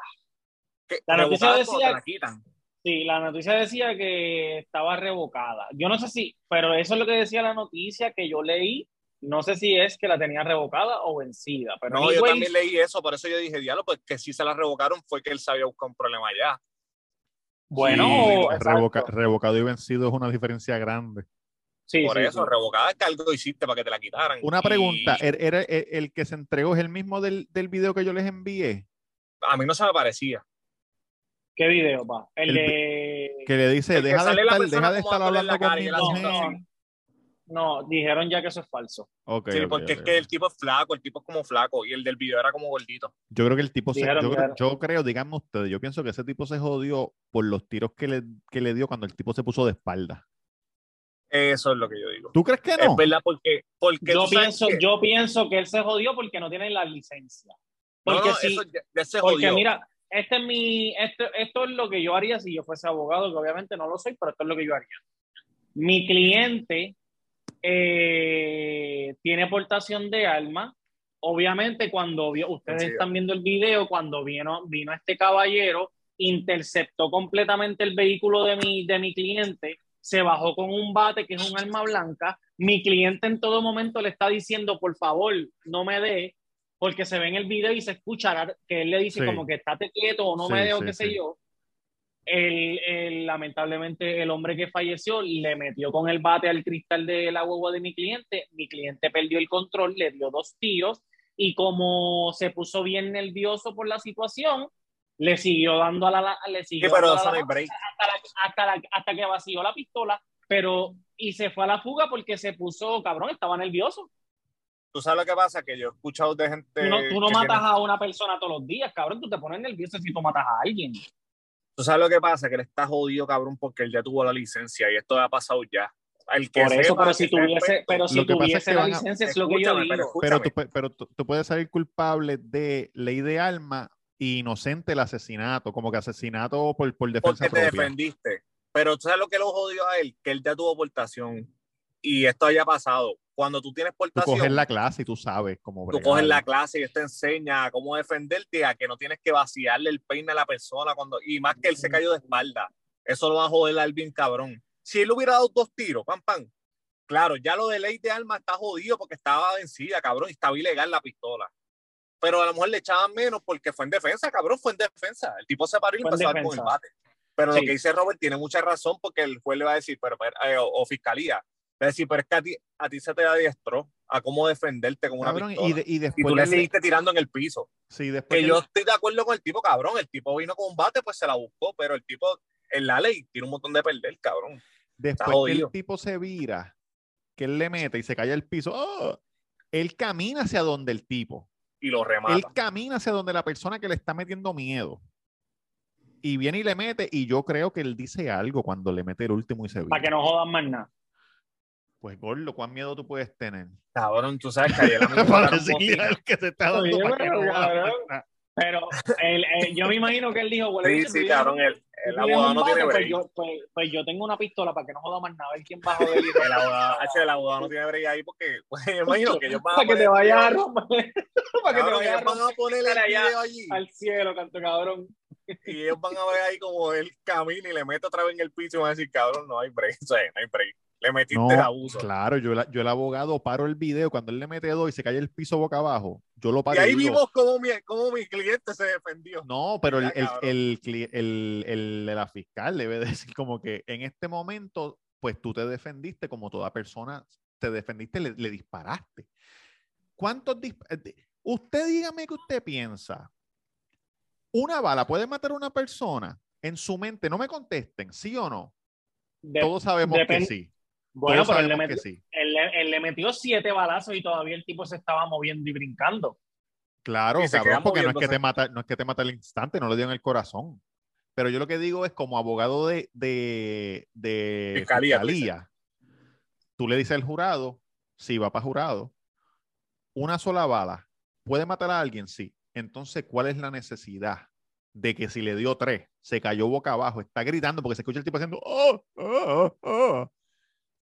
La noticia revocada decía- la quitan. Sí, la noticia decía que estaba revocada. Yo no sé si, pero eso es lo que decía la noticia que yo leí. No sé si es que la tenía revocada o vencida. Pero No, yo también leí eso, por eso yo dije, diablo, pues que si se la revocaron fue que él sabía buscar un problema allá. Bueno, Sí, exacto. revoca- revocado y vencido es una diferencia grande. Sí, por sí, eso, sí. revocada es que algo hiciste para que te la quitaran. Una Y pregunta, ¿er- ¿era, el, el que se entregó es el mismo del, del video que yo les envié? A mí no se me parecía. ¿Qué video, pa? El, El de... Que le dice, El deja de estar, deja de estar hablando con mi mujer. No, dijeron ya que eso es falso. Ok, Sí, porque es que el tipo es flaco, el tipo es como flaco y el del video era como gordito. Yo creo que el tipo se, yo, creo, yo creo, díganme ustedes, yo pienso que ese tipo se jodió por los tiros que le, que le dio cuando el tipo se puso de espalda. Eso es lo que yo digo. ¿Tú crees que no? Es verdad, porque, porque Yo pienso, que- yo pienso que él se jodió porque no tiene la licencia. Porque no, si, eso ya, ya se porque mira, este es mi, esto, esto es lo que yo haría si yo fuese abogado, que obviamente no lo soy, pero esto es lo que yo haría. Mi cliente eh, tiene portación de arma. Obviamente, cuando vio, ustedes Sí. están viendo el video, cuando vino, vino este caballero, interceptó completamente el vehículo de mi, de mi cliente, se bajó con un bate que es un arma blanca. Mi cliente en todo momento le está diciendo, por favor, no me dé, porque se ve en el video y se escucha que él le dice Sí. como que estate quieto o no me Sí, dé o qué sé yo. El, el- lamentablemente el hombre que falleció le metió con el bate al cristal de la hueva de mi cliente, mi cliente perdió el control, le dio dos tiros y como se puso bien nervioso por la situación, le siguió dando a la, le Sí, siguió pero dando a eso la- no hay break. hasta, la- hasta, la- hasta que vació la pistola, pero y se fue a la fuga porque se puso, cabrón, estaba nervioso. Tú sabes lo que pasa, que yo he escuchado de gente. Tú no, tú no matas tiene- a una persona todos los días, cabrón, tú te pones nervioso si tú matas a alguien. Tú sabes lo que pasa, que él está jodido, cabrón, porque él ya tuvo la licencia y esto ha pasado ya. El que Por eso, sepa, pero si tuviese, pero si es tuviese que la a- licencia es lo que yo digo. Pero, tú, pero tú, tú puedes salir culpable de ley de arma e inocente el asesinato, como que asesinato por, por defensa porque te propia. defendiste. Pero tú sabes lo que lo jodió a él, que él ya tuvo portación. Y esto haya pasado. Cuando tú tienes Tú portación, coges la clase y tú sabes cómo tú bregar. coges la clase y él te enseña a cómo defenderte, a que no tienes que vaciarle el peine a la persona cuando y más que él se cayó de espalda. Eso lo va a joder al bien cabrón. Si él hubiera dado dos tiros, pam, pam. Claro, ya lo de ley de armas está jodido porque estaba vencida, cabrón, y estaba ilegal la pistola. Pero a lo mejor le echaban menos porque fue en defensa, cabrón, fue en defensa. El tipo se paró y empezó a dar con el bate. Pero Sí. lo que dice Robert tiene mucha razón porque el juez le va a decir, pero, pero, eh, o, o fiscalía, a decir, pero es que a ti, a ti se te adiestró a cómo defenderte con una Cabrón, pistola. y, de- y Y después, tú le seguiste tirando en el piso. sí, después Que que- yo estoy de acuerdo con el tipo, cabrón. El tipo vino con un bate, pues se la buscó, pero el tipo, en la ley, tiene un montón de perder, cabrón. después que el tipo se vira, que él le mete y se cae al piso, ¡oh! él camina hacia donde el tipo. Y lo remata. Él camina hacia donde la persona que le está metiendo miedo. Y viene y le mete, y yo creo que él dice algo cuando le mete el último y se Para que vira. no jodan más nada. Pues, Gordo, ¿cuán miedo tú puedes tener? Cabrón, tú sabes que ayer me que se está dando Oye, para que pero, el- el- yo me imagino que él dijo, huele Sí, sí, cabrón. El, el abogado no tiene pues break. yo, pues, pues yo tengo una pistola para que no joda más nada. A ver quién va a joder. El abogado, H, el abogado no tiene break ahí porque, pues, yo imagino que ellos van a para que te vayas a romper. para que te vayas a romper poner el allá video allí al cielo, canto cabrón. y ellos van a ver ahí como él camina y le mete otra vez en el piso y van a decir, cabrón, no hay break. O sea, no hay break. Le metiste No, el abuso. claro, yo, la- yo el abogado paro el video cuando él le mete dos y se cae el piso boca abajo. Yo lo paro Y ahí digo, vimos cómo mi, cómo mi cliente se defendió. No, pero el, el, el, el- la fiscal debe decir como que en este momento, pues tú te defendiste como toda persona, te defendiste, le, le disparaste. ¿Cuántos disp- eh, de- Usted dígame que usted piensa. Una bala puede matar a una persona en su mente. No me contesten, ¿sí o no? De- Todos sabemos que sí. Bueno, Todos pero él le, metió, que sí. él, le- él le metió siete balazos y todavía el tipo se estaba moviendo y brincando. Claro, Y cabrón, porque no es que te mata, no es que te mata al instante, no lo dio en el corazón. Pero yo lo que digo es como abogado de, de, de Fiscalía, tú fiscalía, tú le dices al jurado, si va para jurado, una sola bala puede matar a alguien, sí. Entonces, ¿cuál es la necesidad de que si le dio tres, se cayó boca abajo, está gritando porque se escucha el tipo haciendo, oh, oh, oh"?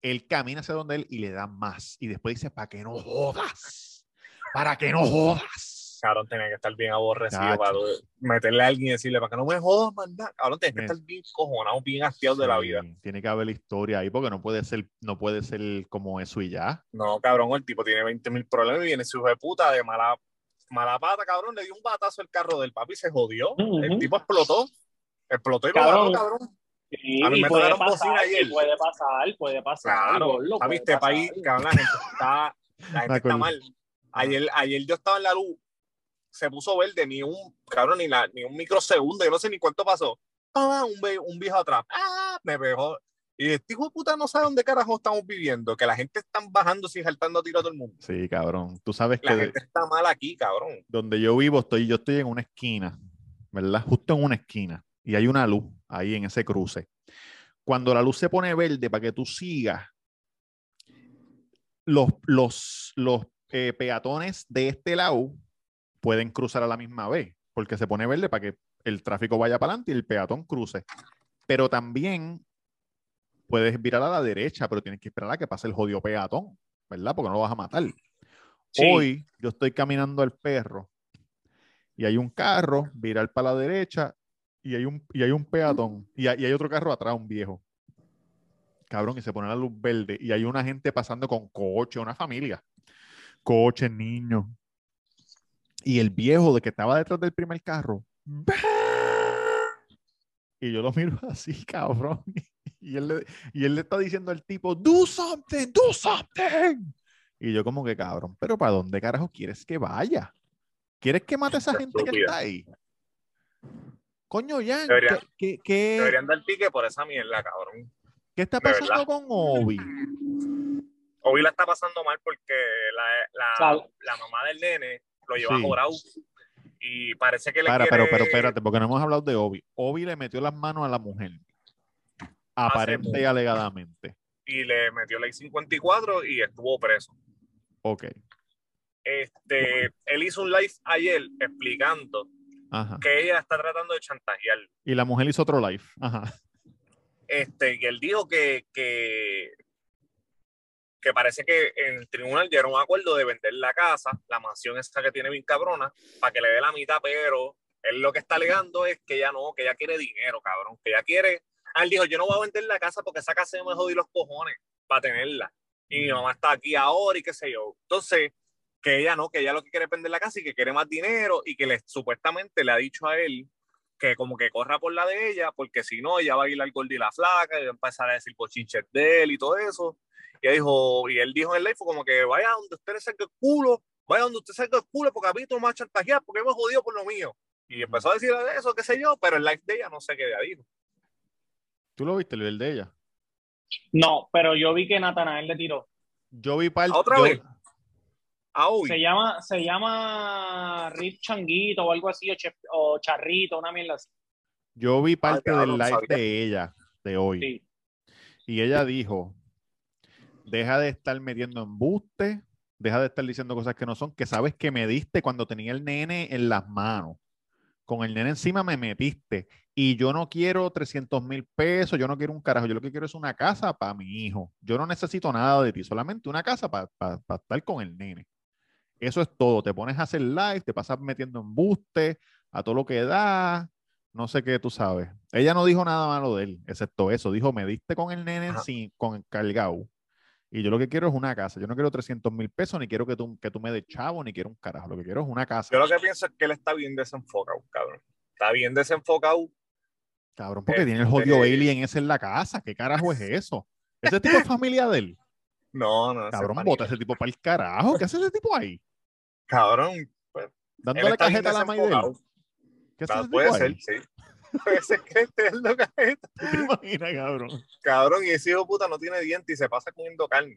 Él camina hacia donde él y le da más. Y después dice, para que no jodas, para que no jodas. Cabrón, tenía que estar bien aborrecido para meterle a alguien y decirle, para que no me jodas, manda. Cabrón, tenía que estar bien cojonado, bien hastiado de la vida. Tiene que haber historia ahí porque no puede ser, no puede ser como eso y ya. No, cabrón, el tipo tiene 20 mil problemas y viene su hijo de puta de mala, mala pata, cabrón. Le dio un batazo al carro del papi y se jodió. El tipo explotó. Explotó y Cabrón. lo mató, cabrón. Sí, A mí me puede tocaron pasar, bocina ayer. puede pasar, puede pasar. Claro, papi, puede este pasar. país, cabrón, la gente está, la gente mal. Ayer, ayer yo estaba en la luz, se puso verde, ni un, cabrón, ni, la, ni un microsegundo, yo no sé ni cuánto pasó. Ah, un, ve- un viejo atrás, ah, me pegó. Y este hijo de puta no sabe dónde carajo estamos viviendo, que la gente está bajando y saltando a tiro a todo el mundo. Sí, cabrón. Tú sabes La que gente está mal aquí, cabrón. donde yo vivo estoy, yo estoy en una esquina, ¿verdad? Justo en una esquina. Y hay una luz ahí en ese cruce. Cuando la luz se pone verde para que tú sigas, los, los, los eh, peatones de este lado pueden cruzar a la misma vez, porque se pone verde para que el tráfico vaya para adelante y el peatón cruce. Pero también puedes virar a la derecha, pero tienes que esperar a que pase el jodido peatón, ¿verdad? Porque no lo vas a matar. Sí. Hoy yo estoy caminando al perro y hay un carro, virar para la derecha y hay un, y hay un peatón y hay, y hay otro carro atrás, un viejo. Cabrón, y se pone la luz verde y hay una gente pasando con coche, una familia. Coche, niños. Y el viejo de que estaba detrás del primer carro. Y yo lo miro así, cabrón. Y él, le, y él le está diciendo al tipo, do something, do something. Y yo como que cabrón, pero ¿para dónde carajo quieres que vaya? ¿Quieres que mate a esa gente que está ahí? Coño, Jan, Debería- ¿qué, qué, qué- Deberían dar pique por esa mierda, cabrón. qué está pasando con Obi? Hoy la está pasando mal porque la, la, la mamá del nene lo lleva Sí. jorado y parece que le Para, quiere... pero, pero espérate, porque no hemos hablado de Obi. Obi le metió las manos a la mujer. Aparente y alegadamente. y le metió ley 54 y estuvo preso. Ok. Este, él hizo un live ayer explicando Ajá. que ella está tratando de chantajear. Y la mujer hizo otro live. Ajá. Este, y él dijo que, que, que parece que en el tribunal llegaron a un acuerdo de vender la casa, la mansión esta que tiene bien cabrona, para que le dé la mitad, pero él lo que está alegando es que ella no, que ella quiere dinero, cabrón, que ella quiere. Ah, él dijo, yo no voy a vender la casa porque esa casa me jodí los cojones para tenerla. Y mi mamá está aquí ahora y qué sé yo. Entonces, que ella no, que ella lo que quiere es vender la casa y que quiere más dinero y que le, supuestamente le ha dicho a él que como que corra por la de ella, porque si no, ella va a ir al gordo y la flaca y va a empezar a decir chinches de él y todo eso. Y, él dijo, y él dijo en el live como que vaya donde usted le saque el culo, vaya donde usted saque el culo, porque a mí tú me vas a chantajear, porque me jodido por lo mío. Y empezó a decir eso, qué sé yo, pero el live de ella no sé qué ella dijo. ¿Tú lo viste, el de ella? No, pero yo vi que Natanael le tiró. Yo vi parte. ¿Otra yo- vez? Ah. Se llama, se llama Rip Changuito o algo así, o, Chef- o Charrito, una mierda así. Yo vi parte cabrón, del live sabía. de ella, de hoy. Sí. Y ella dijo, deja de estar metiendo embuste, deja de estar diciendo cosas que no son, que sabes que me diste cuando tenía el nene en las manos. Con el nene encima me metiste. Y yo no quiero 300 mil pesos, yo no quiero un carajo, yo lo que quiero es una casa para mi hijo. Yo no necesito nada de ti, solamente una casa para estar con el nene. Eso es todo. Te pones a hacer live, te pasas metiendo embuste a todo lo que da, no sé qué tú sabes. Ella no dijo nada malo de él, excepto eso. Dijo, me diste con el nene sin, con el cargado. Y yo lo que quiero es una casa. Yo no quiero 300 mil pesos, ni quiero que tú, que tú me des chavo, ni quiero un carajo. Lo que quiero es una casa. Yo lo que pienso es que él está bien desenfocado, cabrón. Está bien desenfocado. Cabrón, porque tiene el jodido Este- alien ese en la casa. ¿Qué carajo es eso? ¿Ese tipo es familia de él? No, no. Cabrón, bota ese tipo para el carajo. ¿Qué hace ese tipo ahí? Cabrón, pues, Dándole cajeta a la Maidel. ¿Qué ese Puede ser, ahí? sí. Puede ser que esté dando cajeta. ¿Tú te imaginas, cabrón? Cabrón, y ese hijo de puta no tiene dientes y se pasa comiendo carne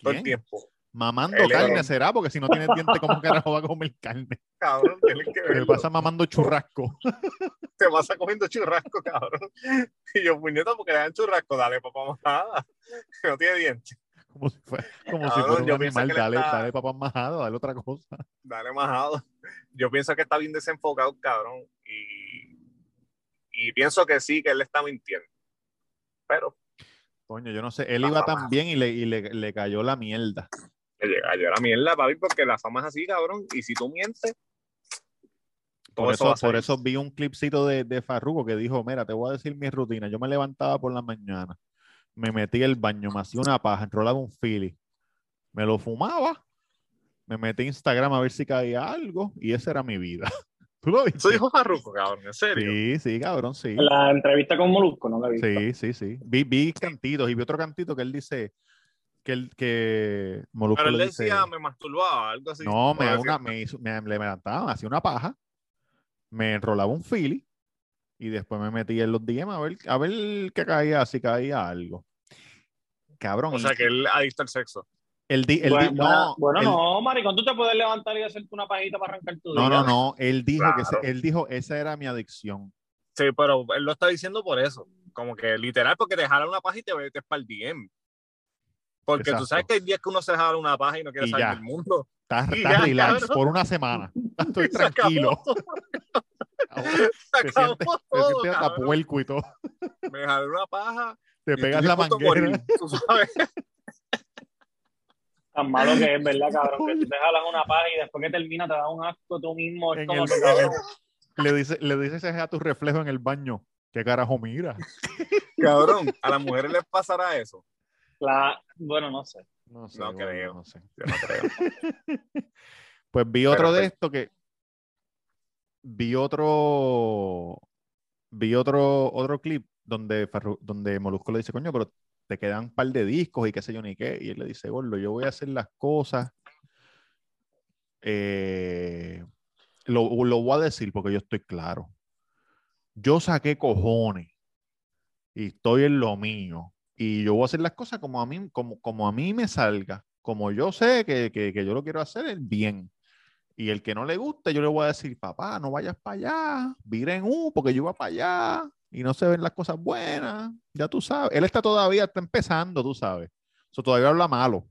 todo el tiempo. Mamando Él, carne será, porque si no tiene dientes, ¿cómo carajo va a comer carne? Cabrón, tienes que Me verlo. pasa mamando churrasco. Se pasa comiendo churrasco, cabrón. Y yo, puñeta, porque le dan churrasco, dale, papá. No tiene dientes. Como si fuera, como si fuera un animal. Dale, está- dale papá majado, dale otra cosa. Dale majado. Yo pienso que está bien desenfocado, cabrón. Y, y pienso que sí, que él está mintiendo. Pero Coño, yo no sé. Él iba tan bien y le, y le, le cayó la mierda. le yo la mierda, papi, porque la fama es así, cabrón. Y si tú mientes, todo Por eso, por eso vi un clipcito de, de Farruko que dijo, mira, te voy a decir mi rutina. Yo me levantaba por la mañana, me metí al baño, me hacía una paja, enrolaba un fili, me lo fumaba, me metí a Instagram a ver si caía algo y esa era mi vida. ¿Tú lo viste? Eso dijo Farruko, cabrón, en serio. Sí, sí, cabrón, sí. La entrevista con Molusco, no la vi. Sí, sí, sí. Vi, vi cantitos y vi otro cantito que él dice que, él, que Molusco Pero él le dice, decía, me masturbaba, algo así. no, me, una, me, hizo- me, le levantaba, me hacía una paja, me enrolaba un fili y después me metí en los DM a ver, a ver qué caía, si caía algo. Cabrón, O sea, que él adicto al sexo. di- él Bueno, no, bueno, él- no, maricón, tú te puedes levantar y hacerte una pajita para arrancar tu no, día. no, no, él dijo que Claro. ese- él dijo esa era mi adicción. Sí, pero él lo está diciendo por eso. Como que literal, porque te jala una paja y te metes para el DM. Porque tú Exacto. sabes que hay días que uno se jala una paja y no quiere Y salir ya. del mundo. Estás ya, relax cabrón. por una semana. Estoy Se acabó tranquilo. Ahora Se te acabó te todo, sientes hasta puerco y todo. Me jalé una paja. Te pegas la manguera. morir, tú sabes. Tan malo que es, ¿verdad, cabrón? Que tú te jalas una paja y después que termina te da un asco tú mismo. Es como el- que, en cabrón, Le dices le dices a tu reflejo en el baño. ¿Qué carajo mira? Cabrón, a las mujeres les pasará eso. la- bueno, no sé. No sé. No creo. no sé. Yo no creo. Pues vi otro de pues- esto que vi otro vi otro otro clip donde donde Molusco le dice, coño, pero te quedan un par de discos y qué sé yo ni qué. Y él le dice, Gordo, yo voy a hacer las cosas. eh, lo, lo voy a decir porque yo estoy claro. Yo saqué cojones y estoy en lo mío. Y yo voy a hacer las cosas como a mí, como, como a mí me salga. Como yo sé que, que, que yo lo quiero hacer el bien. Y el que no le guste, yo le voy a decir, papá, no vayas para allá, vira en U, porque yo iba para allá. Y no se ven las cosas buenas, ya tú sabes. Él está todavía, está empezando, tú sabes. Eso todavía habla malo.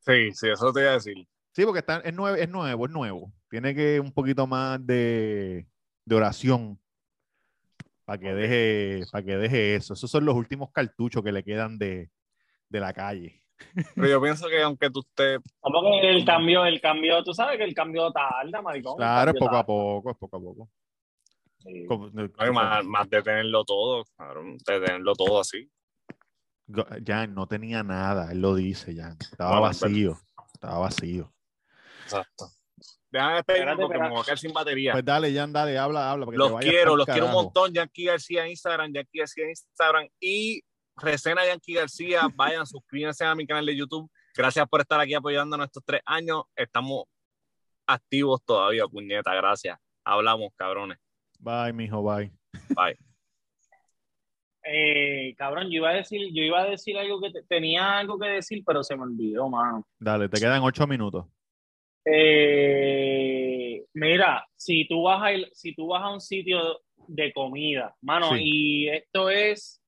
Sí, sí, eso te iba a decir. Sí, porque está, es, nuevo, es nuevo, es nuevo. Tiene que un poquito más de, de oración para que, deje, para que deje eso. Esos son los últimos cartuchos que le quedan de, de la calle. Pero yo pienso que aunque tú estés. Como que el cambio, el cambio, tú sabes que el cambio tarda, maricón. Claro, es poco a poco, es poco a poco. Más, más de tenerlo todo, cabrón, de tenerlo todo así. Jan no tenía nada, él lo dice, Jan. Estaba Bueno, pero- vacío, estaba vacío. Exacto. Déjame despedirme porque me voy a quedar sin batería. Pues dale, Jan, dale, habla, habla. los quiero, los quiero un montón. Yankee García en Instagram, Yankee García en Instagram y Resena Yankee García. Vayan, suscríbanse a mi canal de YouTube. Gracias por estar aquí apoyándonos estos tres años. Estamos activos todavía, puñeta. Gracias. Hablamos, cabrones. Bye, mijo, bye. Bye. Eh, cabrón, yo iba a decir, yo iba a decir algo que te- tenía algo que decir, pero se me olvidó, mano. Dale, te quedan ocho minutos. Eh, mira, si tú vas a ir- si tú vas a un sitio de comida, mano, Sí. y esto es,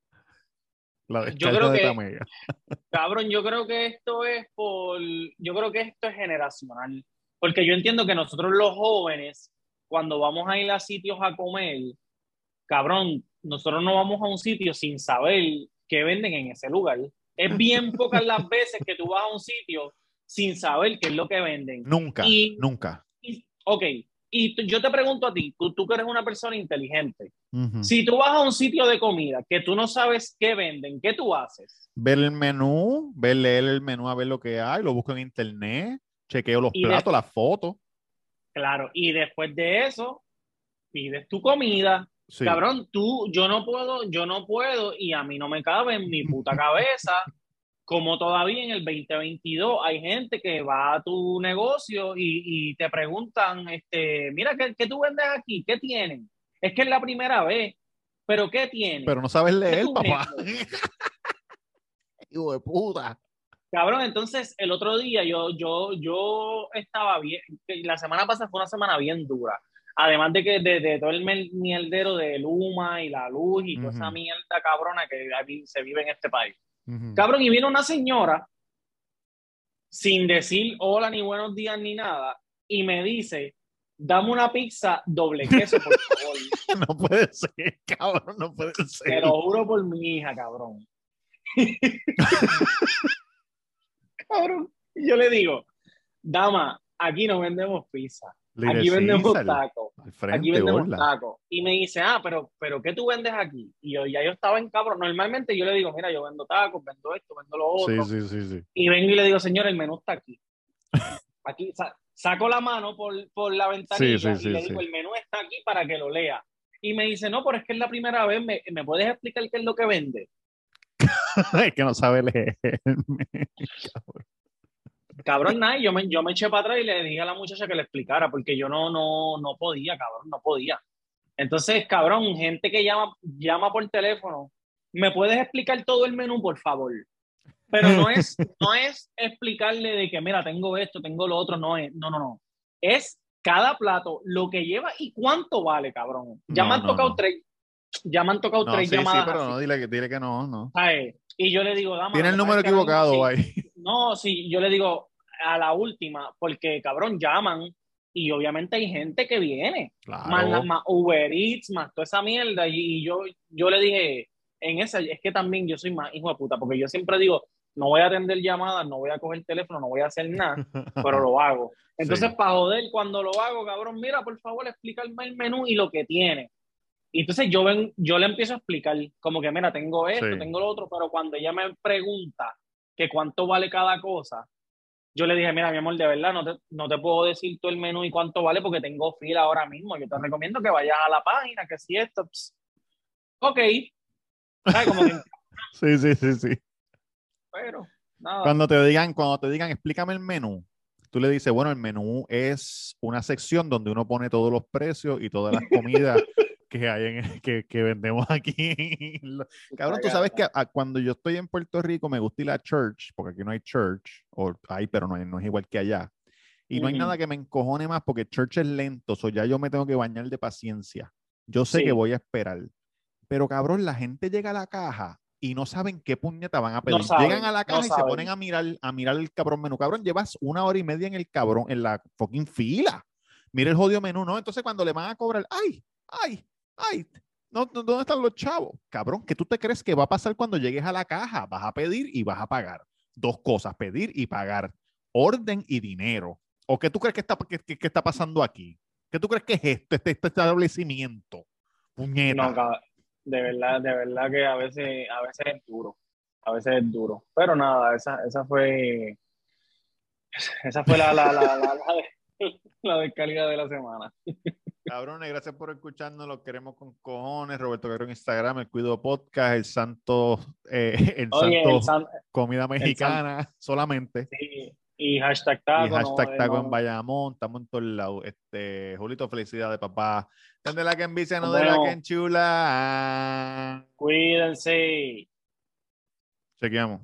La Yo creo de que- cabrón, yo creo que esto es por, yo creo que esto es generacional, porque yo entiendo que nosotros los jóvenes, cuando vamos a ir a sitios a comer, cabrón, nosotros no vamos a un sitio sin saber qué venden en ese lugar. Es bien pocas las veces que tú vas a un sitio sin saber qué es lo que venden. Nunca, Y- nunca. Y- ok, y yo te pregunto a ti, tú, tú que eres una persona inteligente, si tú vas a un sitio de comida que tú no sabes qué venden, ¿qué tú haces? Ver el menú, ver, leer el menú a ver lo que hay, lo busco en internet, chequeo los Y de- platos, las fotos. Claro, y después de eso, pides tu comida. Sí. Cabrón, tú, yo no puedo, yo no puedo, y a mí no me cabe en mi puta cabeza, como todavía en el 2022 hay gente que va a tu negocio y, y te preguntan, este, mira, ¿qué, qué tú vendes aquí? ¿Qué tienen? Es que es la primera vez, pero ¿qué tienen? Pero no sabes leer, papá. Hijo de puta. Cabrón, entonces el otro día yo, yo, yo estaba bien, la semana pasada fue una semana bien dura. Además de que de, de todo el mierdero de Luma y la luz y toda esa mierda cabrona que se vive en este país. Ujú. Cabrón, y vino una señora sin decir hola ni buenos días ni nada y me dice, dame una pizza doble queso, por favor. No puede ser, cabrón, no puede ser. Te lo juro por mi hija, cabrón. cabrón. Y yo le digo, dama, aquí no vendemos pizza. Aquí vendemos Caesar, tacos. Aquí vendemos gorda. tacos. Y me dice, ah, pero, pero ¿qué tú vendes aquí? Y yo ya yo estaba en cabrón. Normalmente yo le digo, mira, yo vendo tacos, vendo esto, vendo lo otro. Sí, sí, sí, sí. Y vengo y le digo, señor, el menú está aquí. Aquí sa- saco la mano por, por la ventanilla Sí, sí, sí, y le sí. digo, el menú está aquí para que lo lea. Y me dice, no, pero es que es la primera vez, ¿me, me puedes explicar qué es lo que vende? Es que no sabe leer. Cabrón, nada, y yo me, yo me eché para atrás y le dije a la muchacha que le explicara, porque yo no, no, no podía, cabrón, no podía. Entonces, cabrón, gente que llama, llama por teléfono, ¿me puedes explicar todo el menú, por favor? Pero no es, no es explicarle de que, mira, tengo esto, tengo lo otro, no es, no, no, no. Es cada plato, lo que lleva y cuánto vale, cabrón. Ya No, me han no, tocado no. tres, ya me han tocado No, tres sí, sí, llamadas. pero así, no, dile que, dile que no, no. ¿sabes? Y yo le digo, dama. Tiene el número equivocado sí, ahí. no, sí, yo le digo a la última, porque cabrón, llaman y obviamente hay gente que viene, más, la- Claro. más Uber Eats, más toda esa mierda. Y, yo, yo le dije, en esa, es que también yo soy más hijo de puta, porque yo siempre digo, no voy a atender llamadas, no voy a coger teléfono, no voy a hacer nada, pero lo hago. Entonces, Sí. para joder, cuando lo hago, cabrón, mira, por favor, explícame el menú y lo que tiene. Y entonces yo, ven, yo le empiezo a explicar, como que, mira, tengo esto, Sí. tengo lo otro, pero cuando ella me pregunta que cuánto vale cada cosa, yo le dije, mira, mi amor, de verdad, no te, no te puedo decir todo el menú y cuánto vale porque tengo fila ahora mismo. Yo te recomiendo que vayas a la página, que si esto, ok. ¿Sabes? Como que, Sí, sí, sí, sí. pero, nada. Cuando te digan, cuando te digan, explícame el menú, tú le dices, bueno, el menú es una sección donde uno pone todos los precios y todas las comidas que hay en, que, que vendemos aquí. Cabrón, tú sabes que a- cuando yo estoy en Puerto Rico me gusta ir a church, porque aquí no hay church, o hay, pero no, hay- no es igual que allá. Y no hay Ujú. nada que me encojone más porque church es lento, o ya yo me tengo que bañar de paciencia. Yo sé Sí. que voy a esperar. Pero cabrón, la gente llega a la caja y no saben qué puñeta van a No pedir. saben, Llegan a la no caja y se saben. ponen a mirar, a mirar el cabrón menú. Cabrón, llevas una hora y media en el cabrón, en la fucking fila. Mira el jodido menú, ¿no? Entonces cuando le van a cobrar, ay, ay, ay, no, no, ¿dónde están los chavos? Cabrón, ¿qué tú te crees que va a pasar cuando llegues a la caja? Vas a pedir y vas a pagar. Dos cosas, pedir y pagar. Orden y dinero. ¿O qué tú crees que está, pasando aquí? ¿Qué tú crees que es esto, este, este establecimiento? Puñeta. No, de verdad, de verdad que a veces, es duro. A veces es duro. Pero nada, esa, fue. Esa fue la, la, la descarga de la semana. Cabrones, gracias por escucharnos. Los queremos con cojones. Roberto Guerrero en Instagram, el Cuido Podcast, el Santo, eh, el Oye, Santo el San- Comida Mexicana solamente. sí, y hashtag Y taco. no, hashtag eh, taco no. en Bayamón, estamos en todos lados. Este, Julito, felicidades, papá. Ten de la que envicia, no Nos de la que enchula. Cuídense. Chequeamos.